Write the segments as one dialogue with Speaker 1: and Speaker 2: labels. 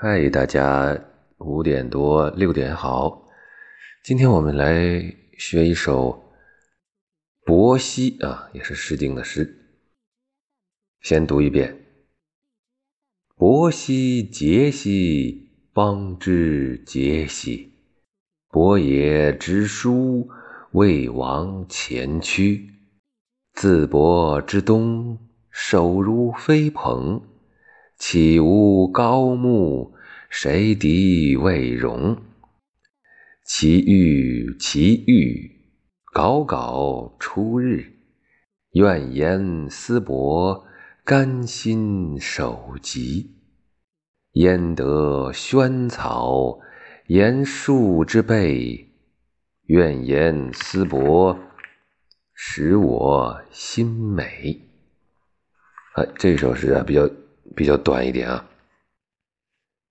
Speaker 1: 嗨，大家五点多六点好，今天我们来学一首《伯兮》啊，也是诗经的诗。先读一遍：伯兮，节兮，邦之节兮。伯也直书，魏王前驱。自伯之东，首如飞蓬。岂无高木，谁敌未容？其欲，其欲，杲杲出日。愿言思伯，甘心守疾。焉得萱草，言树之辈？愿言思伯，使我心美。啊，这首诗啊，比较。比较短一点啊，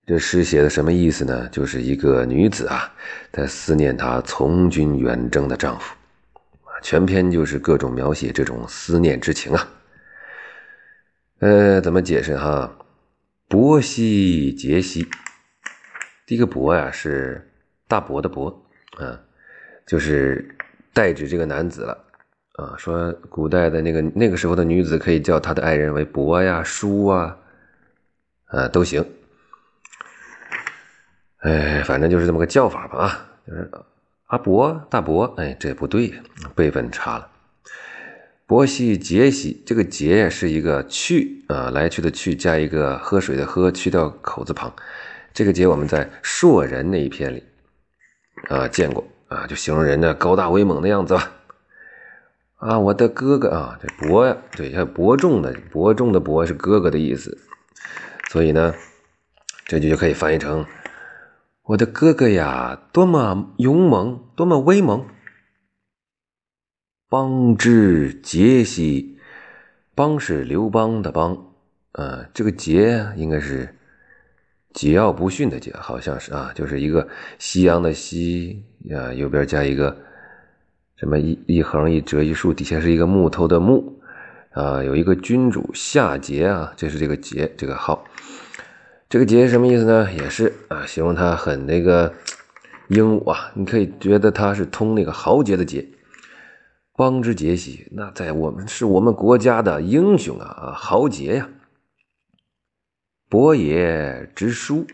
Speaker 1: 这诗写的什么意思呢？就是一个女子啊，在思念她从军远征的丈夫，全篇就是各种描写这种思念之情啊。呃，怎么解释哈？伯兮杰兮，第一个伯呀是大伯的伯，啊，就是代指这个男子了，啊，说古代的那个那个时候的女子可以叫她的爱人为伯呀、叔啊。啊，都行，哎，反正就是这么个叫法吧啊，就是阿伯、大伯，哎，这也不对，辈分差了。伯兮杰兮，这个杰是一个去啊，来去的去，加一个喝水的喝，去掉口字旁。这个杰我们在硕人那一篇里啊见过啊，就形容人的高大威猛的样子吧。啊，我的哥哥啊，这伯呀，对，还有伯仲的伯仲的伯是哥哥的意思。所以呢，这句就可以翻译成：“我的哥哥呀，多么勇猛，多么威猛！”邦之杰兮，邦是刘邦的邦，呃，这个桀应该是桀骜不驯的桀，好像是啊，就是一个夕阳的夕啊，右边加一个什么一一横一折一竖，底下是一个木头的木。啊，有一个君主夏桀啊，这是这个桀这个号，这个桀什么意思呢？也是啊，形容他很那个英武啊，你可以觉得他是通那个豪杰的杰，邦之杰兮，那在我们是我们国家的英雄啊，豪杰呀。伯也之书，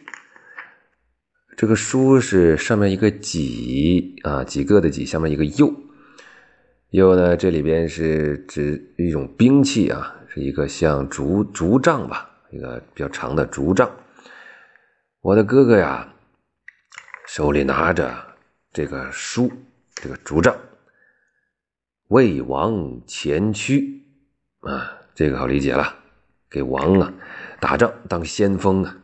Speaker 1: 这个书是上面一个几啊，几个的几，下面一个又。又呢，这里边是指一种兵器啊，是一个像竹竹杖吧，一个比较长的竹杖。我的哥哥呀，手里拿着这个书，这个竹杖，魏王前驱啊，这个好理解了，给王啊打仗当先锋啊。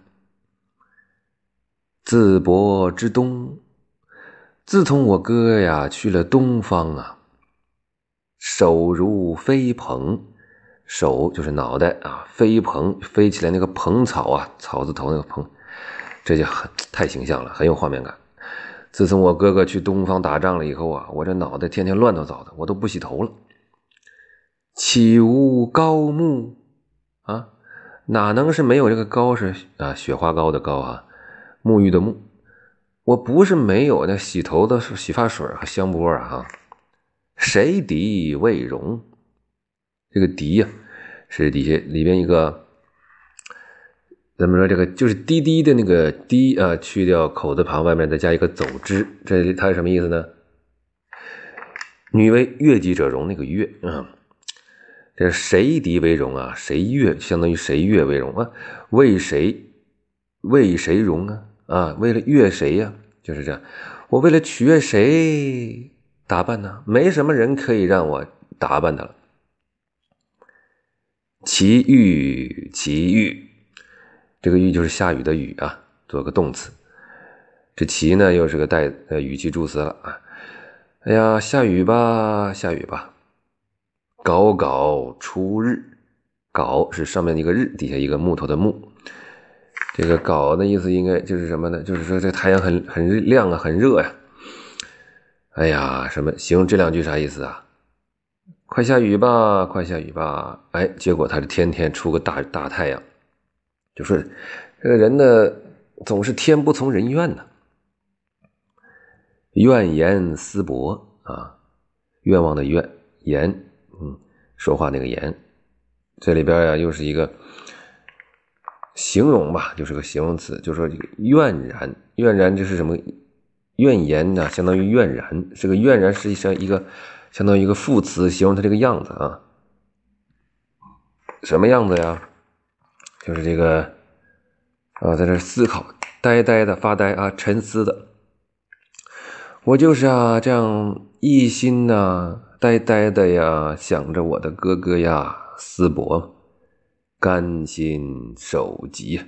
Speaker 1: 自伯之东，自从我哥呀去了东方啊。手如飞蓬，手就是脑袋啊，飞蓬飞起来那个蓬草啊，草字头那个蓬，这就很太形象了，很有画面感。自从我哥哥去东方打仗了以后啊，我这脑袋天天乱糟糟的，我都不洗头了。岂无高木啊？哪能是没有这个高是啊？雪花膏的膏啊，沐浴的沐。我不是没有那洗头的洗发水和香波啊。谁敌未荣？这个敌呀，是底下里边一个，咱们说这个就是滴滴的那个滴啊，去掉口字旁，外面再加一个走之，这它是什么意思呢？女为悦己者容，那个悦啊，这谁敌为荣啊？谁悦相当于谁悦为荣啊？为谁为谁荣啊？啊，为了悦谁呀？就是这样，我为了取悦谁？打扮呢？没什么人可以让我打扮的了。奇遇，奇遇，这个遇就是下雨的雨啊，做个动词。这奇呢，又是个带呃语气助词了啊。哎呀，下雨吧，下雨吧。杲杲出日，杲是上面一个日，底下一个木头的木。这个杲的意思应该就是什么呢？就是说这太阳很很亮啊，很热呀。哎呀，什么形容这两句啥意思啊？快下雨吧，快下雨吧！哎，结果他是天天出个大大太阳，就是这个人呢总是天不从人愿呢。怨言思薄啊，愿望的愿言，嗯，说话那个言，这里边呀又是一个形容吧，就是个形容词，就说这个怨然，怨然就是什么怨言呢？相当于怨然，这个怨然实际上一个相当于一个副词，形容他这个样子啊，什么样子呀？就是这个啊，在这思考，呆呆的发呆啊，沉思的。我就是啊，这样一心呐，呆呆的呀，想着我的哥哥呀，思伯，甘心守疾。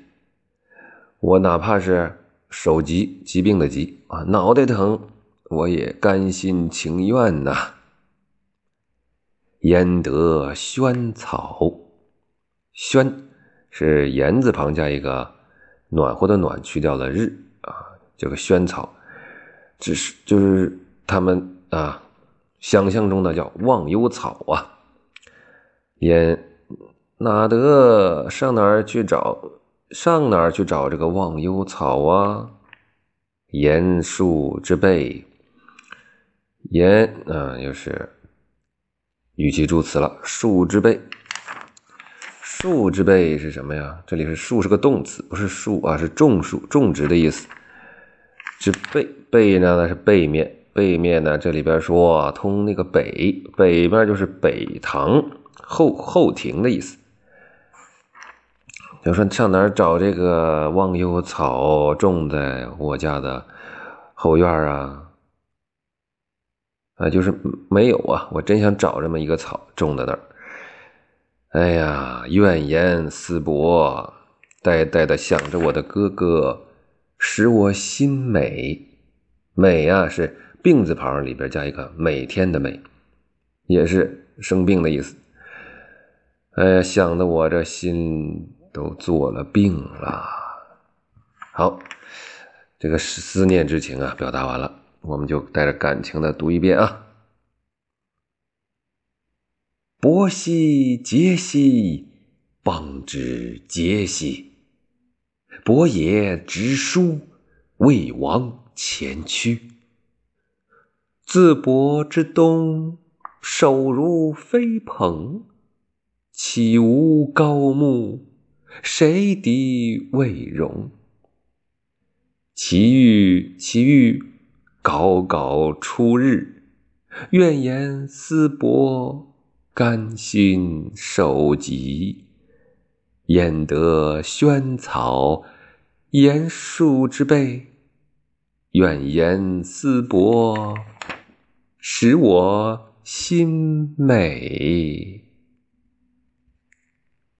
Speaker 1: 我哪怕是手疾，疾病的疾啊，脑袋疼，我也甘心情愿呐。焉得萱草？萱是言字旁加一个暖和的暖，去掉了日啊，这个萱草。只是就是他们啊，想象中的叫忘忧草啊，焉哪得上哪儿去找？上哪儿去找这个忘忧草啊？言树之辈，言啊，又是语气助词了。树之辈，树之辈是什么呀？这里是树是个动词，不是树啊，是种树、种植的意思。之背背呢？那是背面，背面呢？这里边说通那个北，北边就是北堂后后庭的意思。就说上哪儿找这个忘忧草，种在我家的后院啊？啊，就是没有啊！我真想找这么一个草种在那儿。哎呀，怨言思薄，呆呆的想着我的哥哥。使我心美，美啊是病字旁里边加一个每天的每，也是生病的意思。哎呀，想的我这心都做了病了。好，这个思念之情啊，表达完了，我们就带着感情的读一遍啊。伯兮嗟兮，邦之嗟兮。伯爷执书，魏王前驱。自伯之东，手如飞蓬。岂无高木，谁敌魏戎？其欲，其欲，杲杲出日。怨言思薄，甘心守疾。焉得萱草？言树之辈，怨言思薄，使我心美。